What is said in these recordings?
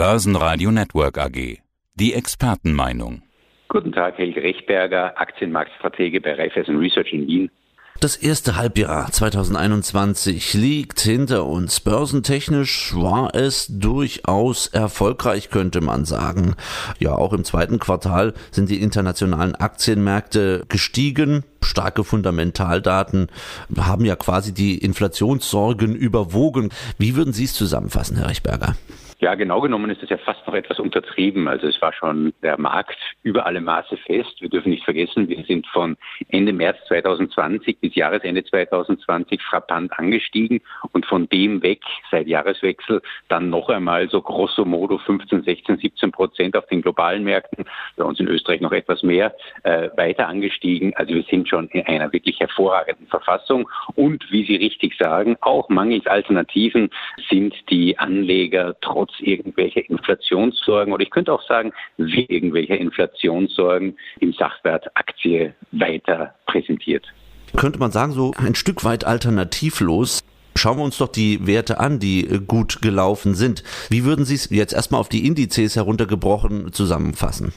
Börsenradio Network AG. Die Expertenmeinung. Guten Tag, Helge Rechberger, Aktienmarktstratege bei Raiffeisen Research in Wien. Das erste Halbjahr 2021 liegt hinter uns. Börsentechnisch war es durchaus erfolgreich, könnte man sagen. Ja, auch im zweiten Quartal sind die internationalen Aktienmärkte gestiegen. Starke Fundamentaldaten haben ja quasi die Inflationssorgen überwogen. Wie würden Sie es zusammenfassen, Herr Rechberger? Ja, genau genommen ist das ja fast noch etwas untertrieben. Also es war schon der Markt über alle Maße fest. Wir dürfen nicht vergessen, wir sind von Ende März 2020 bis Jahresende 2020 frappant angestiegen und von dem weg seit Jahreswechsel dann noch einmal so grosso modo 15, 16, 17 Prozent auf den globalen Märkten, bei uns in Österreich noch etwas mehr, äh, weiter angestiegen. Also wir sind schon in einer wirklich hervorragenden Verfassung und wie Sie richtig sagen, auch mangels Alternativen sind die Anleger trotz trotz irgendwelcher Inflationssorgen oder ich könnte auch sagen, wie irgendwelcher Inflationssorgen im Sachwert Aktie weiter präsentiert. Könnte man sagen, so ein Stück weit alternativlos. Schauen wir uns doch die Werte an, die äh, gut gelaufen sind. Wie würden Sie es jetzt erstmal auf die Indizes heruntergebrochen zusammenfassen?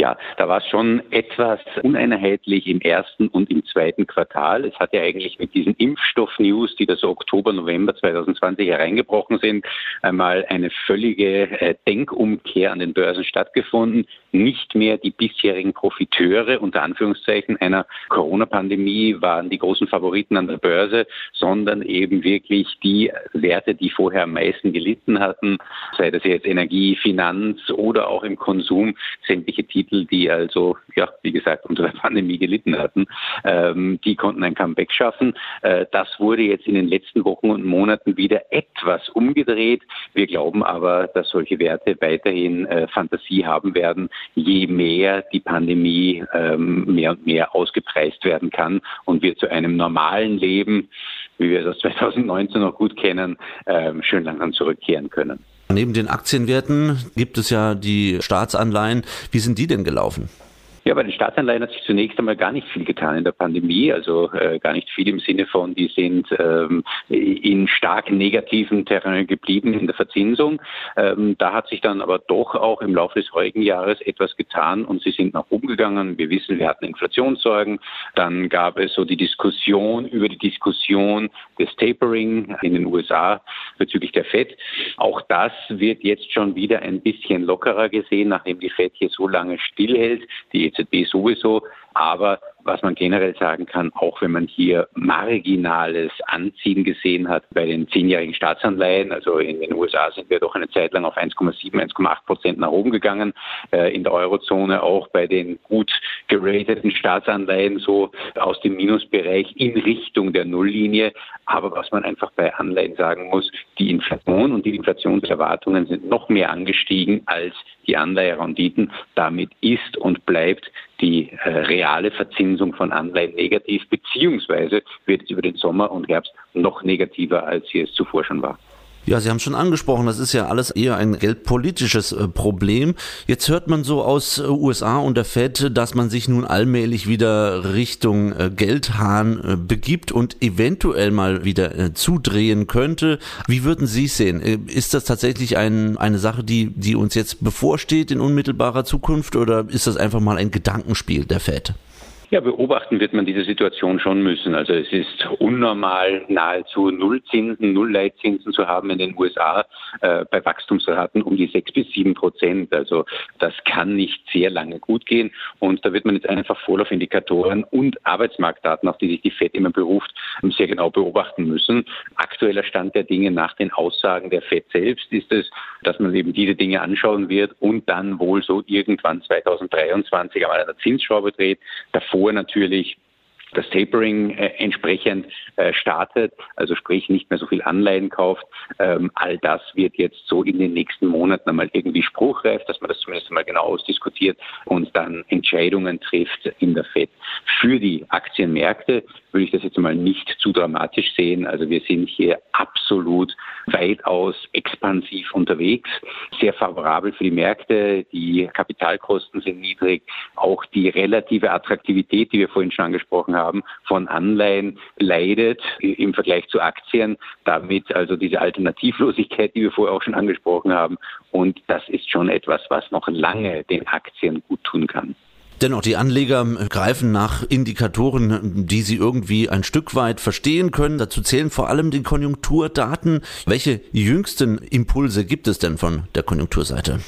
Ja, da war es schon etwas uneinheitlich im ersten und im zweiten Quartal. Es hat ja eigentlich mit diesen Impfstoff-News, die da so Oktober, November 2020 hereingebrochen sind, einmal eine völlige äh, Denkumkehr an den Börsen stattgefunden. Nicht mehr die bisherigen Profiteure unter Anführungszeichen einer Corona-Pandemie waren die großen Favoriten an der Börse, sondern eben wirklich die Werte, die vorher am meisten gelitten hatten, sei das jetzt Energie, Finanz oder auch im Konsum, sämtliche Titel Titel, die also, ja, wie gesagt, unter der Pandemie gelitten hatten, ähm, die konnten ein Comeback schaffen. Äh, das wurde jetzt in den letzten Wochen und Monaten wieder etwas umgedreht. Wir glauben aber, dass solche Werte weiterhin äh, Fantasie haben werden, je mehr die Pandemie ähm, mehr und mehr ausgepreist werden kann und wir zu einem normalen Leben, wie wir das 2019 noch gut kennen, ähm, schön langsam zurückkehren können. Neben den Aktienwerten gibt es ja die Staatsanleihen. Wie sind die denn gelaufen? Ja, bei den Staatsanleihen hat sich zunächst einmal gar nicht viel getan in der Pandemie, also äh, gar nicht viel im Sinne von, die sind ähm, in stark negativen Terrain geblieben in der Verzinsung. Ähm, da hat sich dann aber doch auch im Laufe des heutigen Jahres etwas getan und sie sind nach oben gegangen. Wir wissen, wir hatten Inflationssorgen. Dann gab es so die Diskussion über die Diskussion des Tapering in den USA bezüglich der FED. Auch das wird jetzt schon wieder ein bisschen lockerer gesehen, nachdem die FED hier so lange stillhält. Die EZB sowieso. Aber was man generell sagen kann, auch wenn man hier marginales Anziehen gesehen hat bei den zehnjährigen Staatsanleihen, also in den USA sind wir doch eine Zeit lang auf 1,7, 1,8 Prozent nach oben gegangen, äh, in der Eurozone auch bei den gut gerateten Staatsanleihen so aus dem Minusbereich in Richtung der Nulllinie. Aber was man einfach bei Anleihen sagen muss, die Inflation und die Inflationserwartungen sind noch mehr angestiegen als die Anleiherenditen. Damit ist und bleibt die äh, reale Verzinsung von Anleihen negativ, beziehungsweise wird es über den Sommer und Herbst noch negativer, als sie es zuvor schon war. Ja, Sie haben schon angesprochen, das ist ja alles eher ein geldpolitisches äh, Problem. Jetzt hört man so aus äh, USA und der Fed, dass man sich nun allmählich wieder Richtung äh, Geldhahn begibt und eventuell mal wieder zudrehen könnte. Wie würden Sie es sehen? Ist das tatsächlich ein, eine Sache, die, die uns jetzt bevorsteht in unmittelbarer Zukunft oder ist das einfach mal ein Gedankenspiel der Fed? Ja, beobachten wird man diese Situation schon müssen. Also es ist unnormal, nahezu Nullzinsen, Nullleitzinsen zu haben in den USA äh, bei Wachstumsraten um die sechs bis sieben Prozent. Also das kann nicht sehr lange gut gehen. Und da wird man jetzt einfach Vorlaufindikatoren und Arbeitsmarktdaten, auf die sich die FED immer beruft, sehr genau beobachten müssen. Aktueller Stand der Dinge nach den Aussagen der FED selbst ist es, dass man eben diese Dinge anschauen wird und dann wohl so irgendwann 2023 einmal eine Zinsschraube dreht. Davor davor natürlich das Tapering äh, entsprechend äh, startet, also sprich nicht mehr so viel Anleihen kauft. Ähm, all das wird jetzt so in den nächsten Monaten einmal irgendwie spruchreif, dass man das zumindest einmal genau ausdiskutiert und dann Entscheidungen trifft in der FED. Für die Aktienmärkte würde ich das jetzt mal nicht zu dramatisch sehen. Also wir sind hier absolut weitaus expansiv unterwegs, sehr favorabel für die Märkte, die Kapitalkosten sind niedrig, auch die relative Attraktivität, die wir vorhin schon angesprochen haben, von Anleihen leidet im Vergleich zu Aktien, damit also diese Alternativlosigkeit, die wir vorher auch schon angesprochen haben und das ist schon etwas, was noch lange den Aktien gut tun kann. Dennoch, die Anleger greifen nach Indikatoren, die sie irgendwie ein Stück weit verstehen können. Dazu zählen vor allem die Konjunkturdaten. Welche jüngsten Impulse gibt es denn von der Konjunkturseite?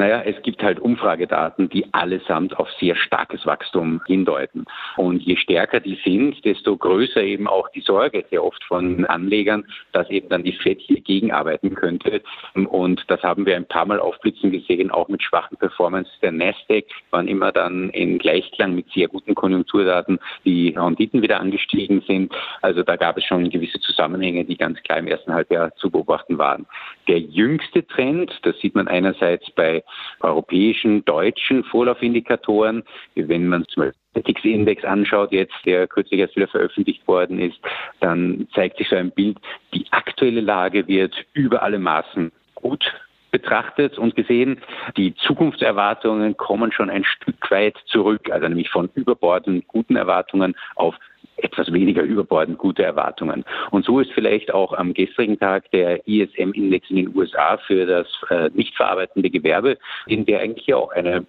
Naja, es gibt halt Umfragedaten, die allesamt auf sehr starkes Wachstum hindeuten. Und je stärker die sind, desto größer eben auch die Sorge sehr oft von Anlegern, dass eben dann die FED hier gegenarbeiten könnte. Und das haben wir ein paar Mal aufblitzen gesehen, auch mit schwachen Performance der Nasdaq, waren immer dann in Gleichklang mit sehr guten Konjunkturdaten die Renditen wieder angestiegen sind. Also da gab es schon gewisse Zusammenhänge, die ganz klar im ersten Halbjahr zu beobachten waren. Der jüngste Trend, das sieht man einerseits bei europäischen, deutschen Vorlaufindikatoren. Wenn man zum Beispiel den TIX-Index anschaut, jetzt, der kürzlich erst wieder veröffentlicht worden ist, dann zeigt sich so ein Bild, die aktuelle Lage wird über alle Maßen gut betrachtet und gesehen. Die Zukunftserwartungen kommen schon ein Stück weit zurück, also nämlich von überbordenden guten Erwartungen auf etwas weniger überbordend gute Erwartungen. Und so ist vielleicht auch am gestrigen Tag der ISM-Index in den USA für das äh, nicht verarbeitende Gewerbe, in der eigentlich auch eine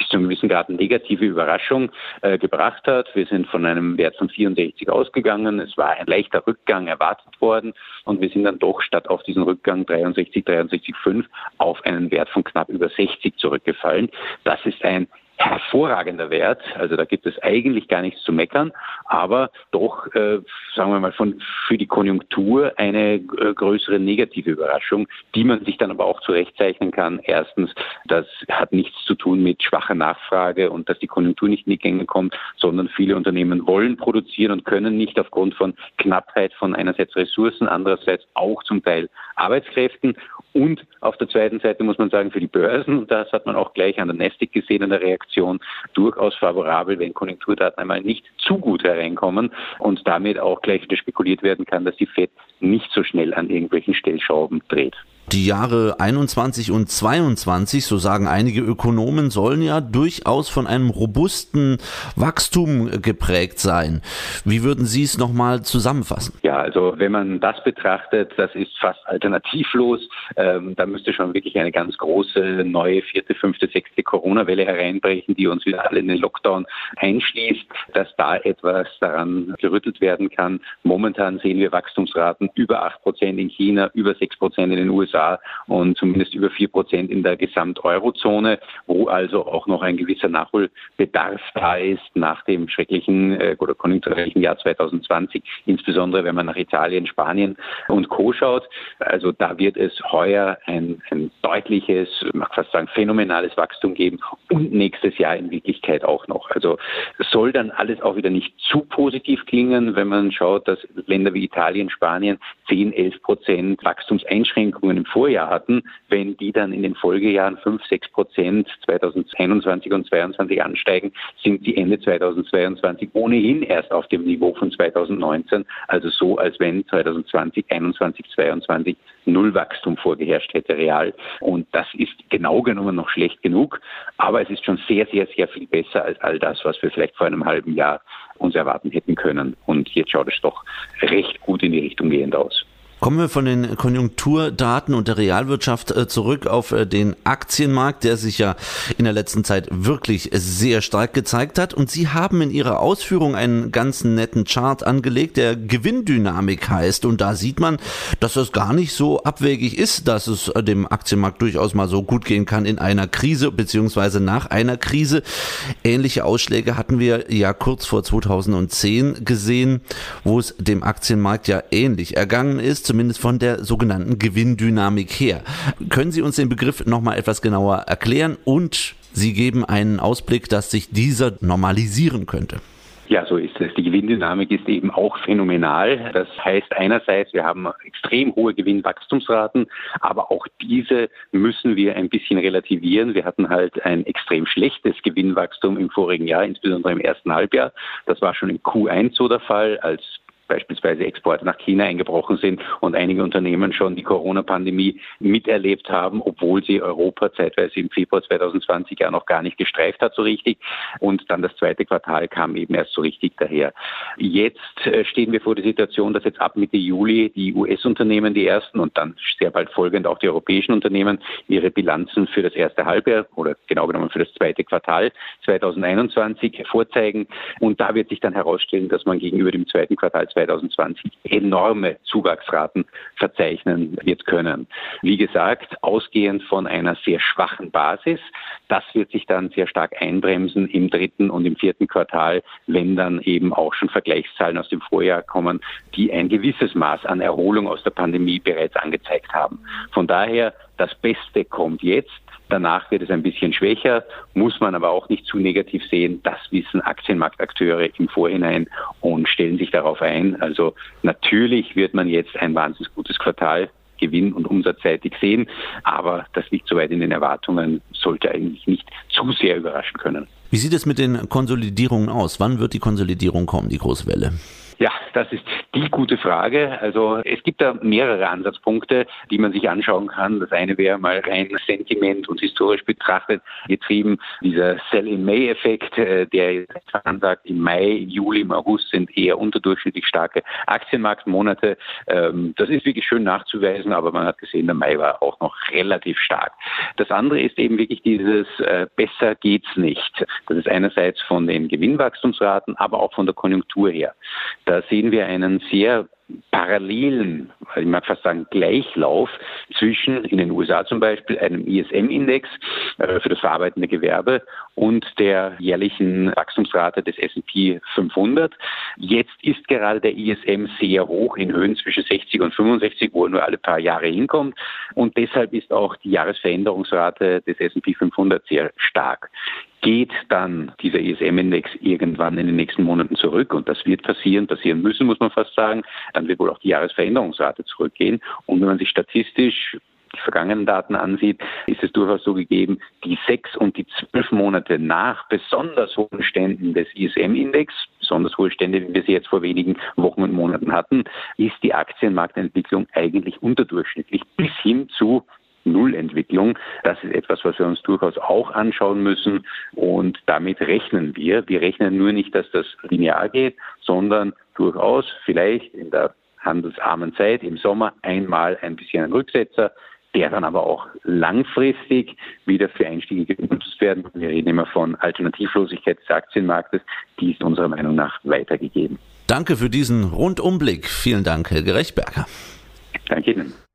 bis zu einem gewissen Grad negative Überraschung äh, gebracht hat. Wir sind von einem Wert von 64 ausgegangen. Es war ein leichter Rückgang erwartet worden und wir sind dann doch statt auf diesen Rückgang 63, 63,5 auf einen Wert von knapp über 60 zurückgefallen. Das ist ein hervorragender Wert. Also da gibt es eigentlich gar nichts zu meckern, aber doch, äh, sagen wir mal, von, für die Konjunktur eine äh, größere negative Überraschung, die man sich dann aber auch zurechtzeichnen kann. Erstens, das hat nichts zu tun mit schwacher Nachfrage und dass die Konjunktur nicht in die Gänge kommt, sondern viele Unternehmen wollen produzieren und können nicht aufgrund von Knappheit von einerseits Ressourcen, andererseits auch zum Teil Arbeitskräften und auf der zweiten Seite muss man sagen, für die Börsen, das hat man auch gleich an der Nasdaq gesehen, an der Reaktion, durchaus favorabel, wenn Konjunkturdaten einmal nicht zu gut hereinkommen und damit auch gleich spekuliert werden kann, dass die FED nicht so schnell an irgendwelchen Stellschrauben dreht. Die Jahre 21 und 22, so sagen einige Ökonomen, sollen ja durchaus von einem robusten Wachstum geprägt sein. Wie würden Sie es nochmal zusammenfassen? Ja, also wenn man das betrachtet, das ist fast alternativlos. Ähm, da müsste schon wirklich eine ganz große neue vierte, fünfte, sechste Corona-Welle hereinbrechen, die uns wieder alle in den Lockdown einschließt, dass da etwas daran gerüttelt werden kann. Momentan sehen wir Wachstumsraten über acht Prozent in China, über sechs Prozent in den USA. USA und zumindest über vier Prozent in der Gesamt-Eurozone, wo also auch noch ein gewisser Nachholbedarf da ist nach dem schrecklichen äh, oder konjunkturellen Jahr 2020, insbesondere wenn man nach Italien, Spanien und Co. schaut. Also da wird es heuer ein, ein deutliches, man kann fast sagen, phänomenales Wachstum geben und nächstes Jahr in Wirklichkeit auch noch. Also soll dann alles auch wieder nicht zu positiv klingen, wenn man schaut, dass Länder wie Italien, Spanien 10, 11 Prozent Wachstumseinschränkungen im Vorjahr hatten, wenn die dann in den Folgejahren 5, 6 Prozent 2021 und 2022 ansteigen, sind die Ende 2022 ohnehin erst auf dem Niveau von 2019. Also so, als wenn 2020, 21, 22 Nullwachstum vorgeherrscht hätte real. Und das ist genau genommen noch schlecht genug. Aber es ist schon sehr, sehr, sehr viel besser als all das, was wir vielleicht vor einem halben Jahr uns erwarten hätten können. Und jetzt schaut es doch recht gut in die Richtung gehend aus. Kommen wir von den Konjunkturdaten und der Realwirtschaft äh, zurück auf äh, den Aktienmarkt, der sich ja in der letzten Zeit wirklich sehr stark gezeigt hat. Und Sie haben in Ihrer Ausführung einen ganz netten Chart angelegt, der Gewinndynamik heißt. Und da sieht man, dass es gar nicht so abwegig ist, dass es äh, dem Aktienmarkt durchaus mal so gut gehen kann in einer Krise beziehungsweise nach einer Krise. Ähnliche Ausschläge hatten wir ja kurz vor 2010 gesehen, wo es dem Aktienmarkt ja ähnlich ergangen ist zumindest von der sogenannten Gewinndynamik her. Können Sie uns den Begriff nochmal etwas genauer erklären und Sie geben einen Ausblick, dass sich dieser normalisieren könnte? Ja, so ist es. Die Gewinndynamik ist eben auch phänomenal. Das heißt einerseits, wir haben extrem hohe Gewinnwachstumsraten, aber auch diese müssen wir ein bisschen relativieren. Wir hatten halt ein extrem schlechtes Gewinnwachstum im vorigen Jahr, insbesondere im ersten Halbjahr. Das war schon im Q1 so der Fall, als beispielsweise Exporte nach China eingebrochen sind und einige Unternehmen schon die Corona-Pandemie miterlebt haben, obwohl sie Europa zeitweise im Februar 2020 ja noch gar nicht gestreift hat so richtig. Und dann das zweite Quartal kam eben erst so richtig daher. Jetzt äh, stehen wir vor der Situation, dass jetzt ab Mitte Juli die US-Unternehmen, die ersten und dann sehr bald folgend auch die europäischen Unternehmen ihre Bilanzen für das erste Halbjahr oder genau genommen für das zweite Quartal 2021 vorzeigen. Und da wird sich dann herausstellen, dass man gegenüber dem zweiten Quartal 2020 enorme Zuwachsraten verzeichnen wird können. Wie gesagt, ausgehend von einer sehr schwachen Basis. Das wird sich dann sehr stark einbremsen im dritten und im vierten Quartal, wenn dann eben auch schon Vergleichszahlen aus dem Vorjahr kommen, die ein gewisses Maß an Erholung aus der Pandemie bereits angezeigt haben. Von daher, das Beste kommt jetzt. Danach wird es ein bisschen schwächer, muss man aber auch nicht zu negativ sehen. Das wissen Aktienmarktakteure im Vorhinein und stellen sich darauf ein. Also natürlich wird man jetzt ein wahnsinnig gutes Quartal gewinn- und umsatzseitig sehen, aber das liegt soweit in den Erwartungen, sollte eigentlich nicht zu sehr überraschen können. Wie sieht es mit den Konsolidierungen aus? Wann wird die Konsolidierung kommen, die große Welle? Ja, das ist die gute Frage. Also es gibt da mehrere Ansatzpunkte, die man sich anschauen kann. Das eine wäre mal rein Sentiment und historisch betrachtet getrieben. Dieser Sell-in-May-Effekt, äh, der jetzt ansagt, im Mai, Juli, im August sind eher unterdurchschnittlich starke Aktienmarktmonate. Ähm, das ist wirklich schön nachzuweisen, aber man hat gesehen, der Mai war auch noch relativ stark. Das andere ist eben wirklich dieses äh, besser geht's nicht. Das ist einerseits von den Gewinnwachstumsraten, aber auch von der Konjunktur her. Da sehen wir einen sehr parallelen, ich mag fast sagen Gleichlauf zwischen in den USA zum Beispiel einem ISM-Index äh, für das verarbeitende Gewerbe und der jährlichen Wachstumsrate des S&P 500. Jetzt ist gerade der ISM sehr hoch in Höhen zwischen 60 und 65, wo er nur alle paar Jahre hinkommt und deshalb ist auch die Jahresveränderungsrate des S&P 500 sehr stark geht dann dieser ESM-Index irgendwann in den nächsten Monaten zurück und das wird passieren, passieren müssen, muss man fast sagen, dann wird wohl auch die Jahresveränderungsrate zurückgehen. Und wenn man sich statistisch die vergangenen Daten ansieht, ist es durchaus so gegeben, die sechs und die zwölf Monate nach besonders hohen Ständen des ISM-Index, besonders hohe Stände, wie wir sie jetzt vor wenigen Wochen und Monaten hatten, ist die Aktienmarktentwicklung eigentlich unterdurchschnittlich bis hin zu Nullentwicklung. Das ist etwas, was wir uns durchaus auch anschauen müssen und damit rechnen wir. Wir rechnen nur nicht, dass das linear geht, sondern durchaus vielleicht in der handelsarmen Zeit im Sommer einmal ein bisschen ein Rücksetzer, der dann aber auch langfristig wieder für Einstiege genutzt werden. Wir reden immer von Alternativlosigkeit des Aktienmarktes. Die ist unserer Meinung nach weitergegeben. Danke für diesen Rundumblick. Vielen Dank, Helge Rechtberger. Danke Ihnen.